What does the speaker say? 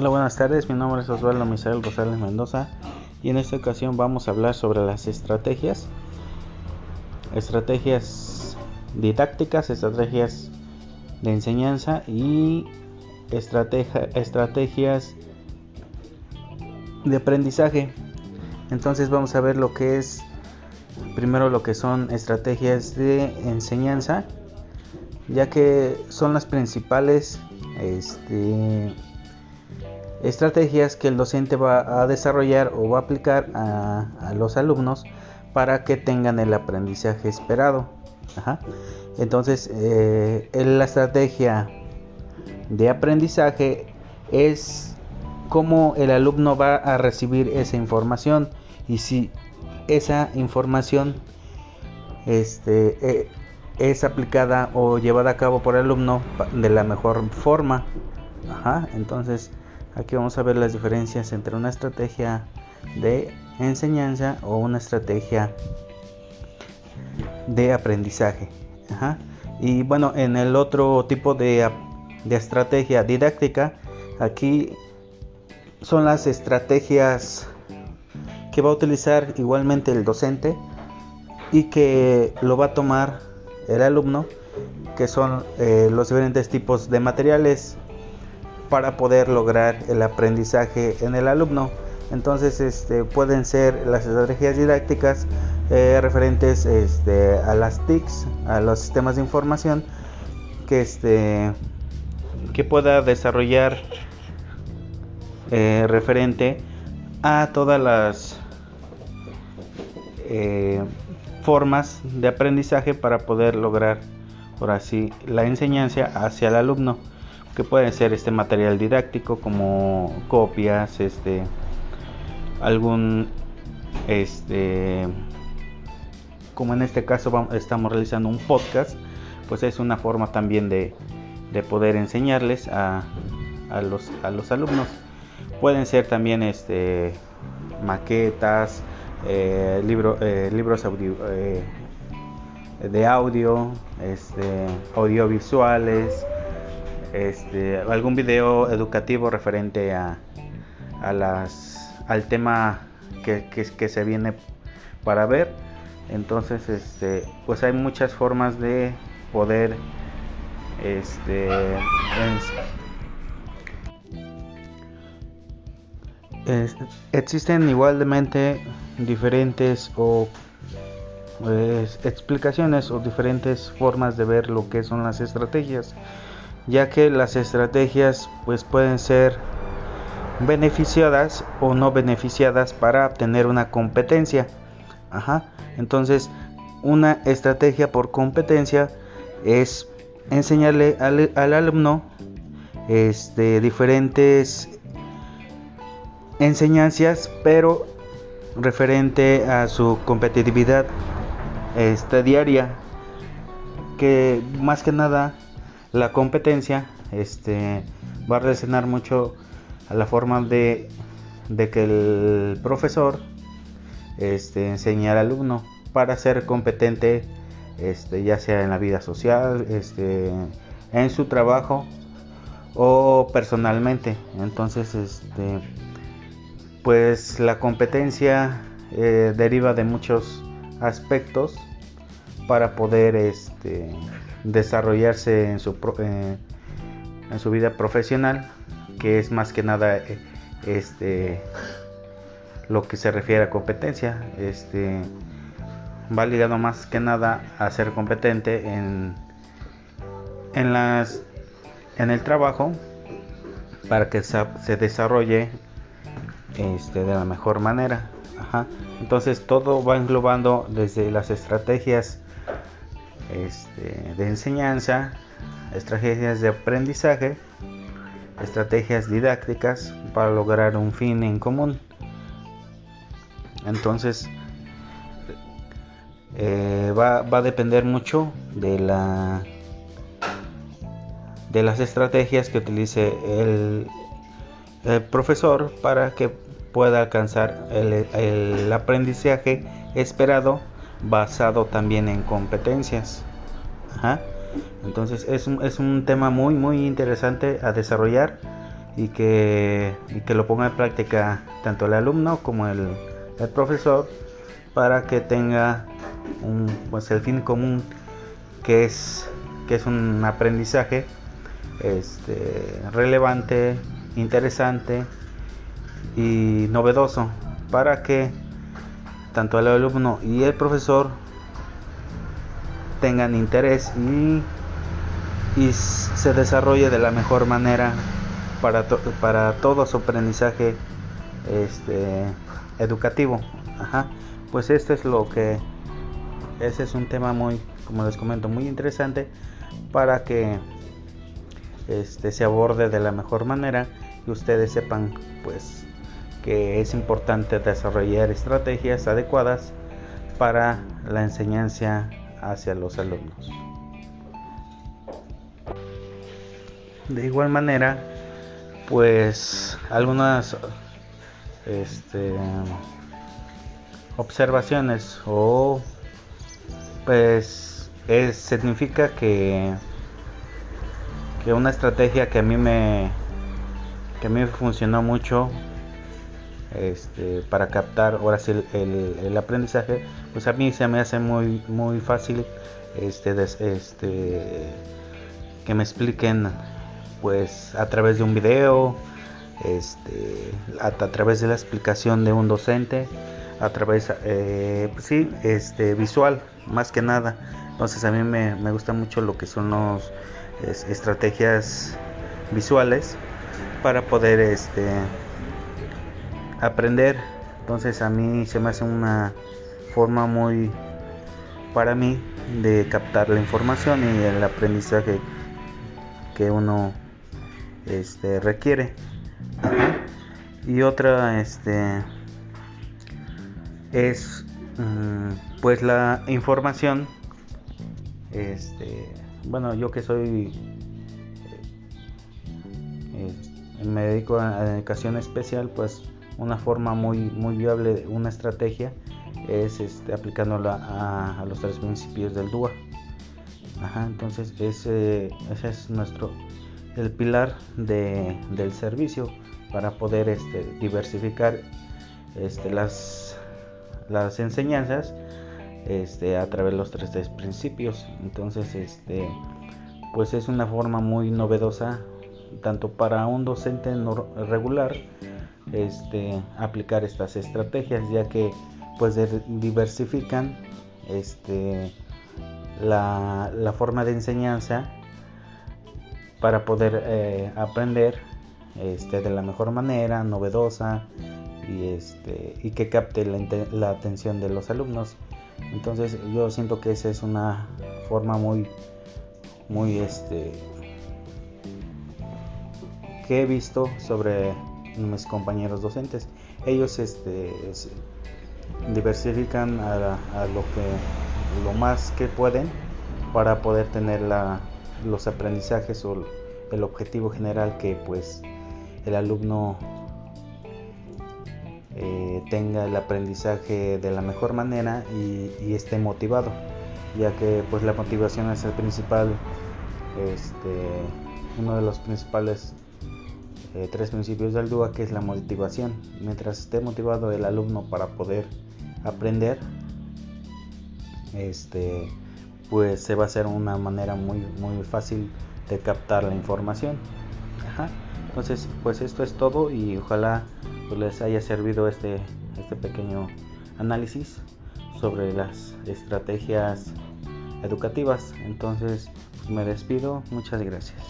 Hola, buenas tardes. Mi nombre es Osvaldo Misael Rosales Mendoza y en esta ocasión vamos a hablar sobre las estrategias. Estrategias didácticas, estrategias de enseñanza y estrategias de aprendizaje. Entonces vamos a ver lo que es primero lo que son estrategias de enseñanza, ya que son las principales este, estrategias que el docente va a desarrollar o va a aplicar a, los alumnos para que tengan el aprendizaje esperado. Entonces, eh, la estrategia de aprendizaje es cómo el alumno va a recibir esa información y si esa información este, eh, es aplicada o llevada a cabo por el alumno de la mejor forma. entonces, Aquí vamos a ver las diferencias entre una estrategia de enseñanza o una estrategia de aprendizaje. Y bueno, en el otro tipo de, de estrategia didáctica, aquí son las estrategias que va a utilizar igualmente el docente y que lo va a tomar el alumno, que son eh, los diferentes tipos de materiales para poder lograr el aprendizaje en el alumno. Entonces este, pueden ser las estrategias didácticas eh, referentes este, a las TICs, a los sistemas de información que, este, que pueda desarrollar eh, referente a todas las eh, formas de aprendizaje para poder lograr por así la enseñanza hacia el alumno que pueden ser este material didáctico como copias, este algún este como en este caso estamos realizando un podcast, pues es una forma también de, poder enseñarles a, los, a los alumnos. Pueden ser también este maquetas, eh, eh, libros eh, de audio, este, audiovisuales, este, algún video educativo referente a, al tema que, se viene para ver. Entonces, este, pues hay muchas formas de poder este, existen igualmente diferentes o pues, explicaciones o diferentes formas de ver lo que son las estrategias ya que las estrategias pues pueden ser beneficiadas o no beneficiadas para obtener una competencia. Entonces, una estrategia por competencia es enseñarle al, alumno este, diferentes enseñanzas, pero referente a su competitividad este, diaria, que más que nada la competencia este, va a relacionar mucho a la forma de, que el profesor este, enseñe al alumno para ser competente este, ya sea en la vida social, este, en su trabajo o personalmente. Entonces, este, pues la competencia eh, deriva de muchos aspectos para poder este, desarrollarse en su, eh, en su vida profesional, que es más que nada eh, este, lo que se refiere a competencia. Este, va ligado más que nada a ser competente en, en, las, en el trabajo para que se desarrolle este, de la mejor manera. Entonces todo va englobando desde las estrategias este, de enseñanza, estrategias de aprendizaje, estrategias didácticas para lograr un fin en común. Entonces, eh, va, a depender mucho de la de las estrategias que utilice el, profesor para que pueda alcanzar el aprendizaje esperado basado también en competencias. Entonces es un, es un tema muy muy interesante a desarrollar y que, que lo ponga en práctica tanto el alumno como el, el profesor para que tenga un, pues el fin común que es, que es un aprendizaje este, relevante, interesante y novedoso para que tanto el alumno y el profesor tengan interés y, y se desarrolle de la mejor manera para, para todo su aprendizaje este, educativo. Pues esto es lo que, ese es un tema muy, como les comento, muy interesante para que este, se aborde de la mejor manera y ustedes sepan pues que es importante desarrollar estrategias adecuadas para la enseñanza hacia los alumnos. De igual manera, pues algunas este, observaciones o pues significa que que una estrategia que a mí me que a mí funcionó mucho este, para captar ahora sí el, el, aprendizaje pues a mí se me hace muy muy fácil este, este que me expliquen pues a través de un video este, a, través de la explicación de un docente a través eh, pues sí este visual más que nada. Entonces a mí me, me gusta mucho lo que son los estrategias visuales para poder este aprender. Entonces a mí se me hace una forma muy para mí de captar la información y el aprendizaje que uno este, requiere. Y otra este es mm, pues la información este bueno, yo que soy eh, me dedico a educación especial, pues una forma muy, muy viable, una estrategia es este, aplicándola a, los tres principios del DUA. entonces ese, ese, es nuestro el pilar del servicio para poder este, diversificar este, las, las enseñanzas este, a través de los tres principios. Entonces, este, pues es una forma muy novedosa tanto para un docente regular este, aplicar estas estrategias ya que pues diversifican este, la, forma de enseñanza para poder eh, aprender este, de la mejor manera, novedosa y, este, que capte la, atención de los alumnos. Entonces yo siento que esa es una forma muy, muy que he visto sobre mis compañeros docentes. Ellos este, diversifican a, lo que lo más que pueden para poder tener la, los aprendizajes o el objetivo general que pues el alumno eh, tenga el aprendizaje de la mejor manera y, esté motivado ya que pues la motivación es el principal este, uno de los principales eh, tres principios del DUA que es la motivación mientras esté motivado el alumno para poder aprender este pues se va a hacer una manera muy muy fácil de captar la información entonces pues esto es todo y ojalá pues, les haya servido este, este pequeño análisis sobre las estrategias educativas. Entonces me despido, muchas gracias.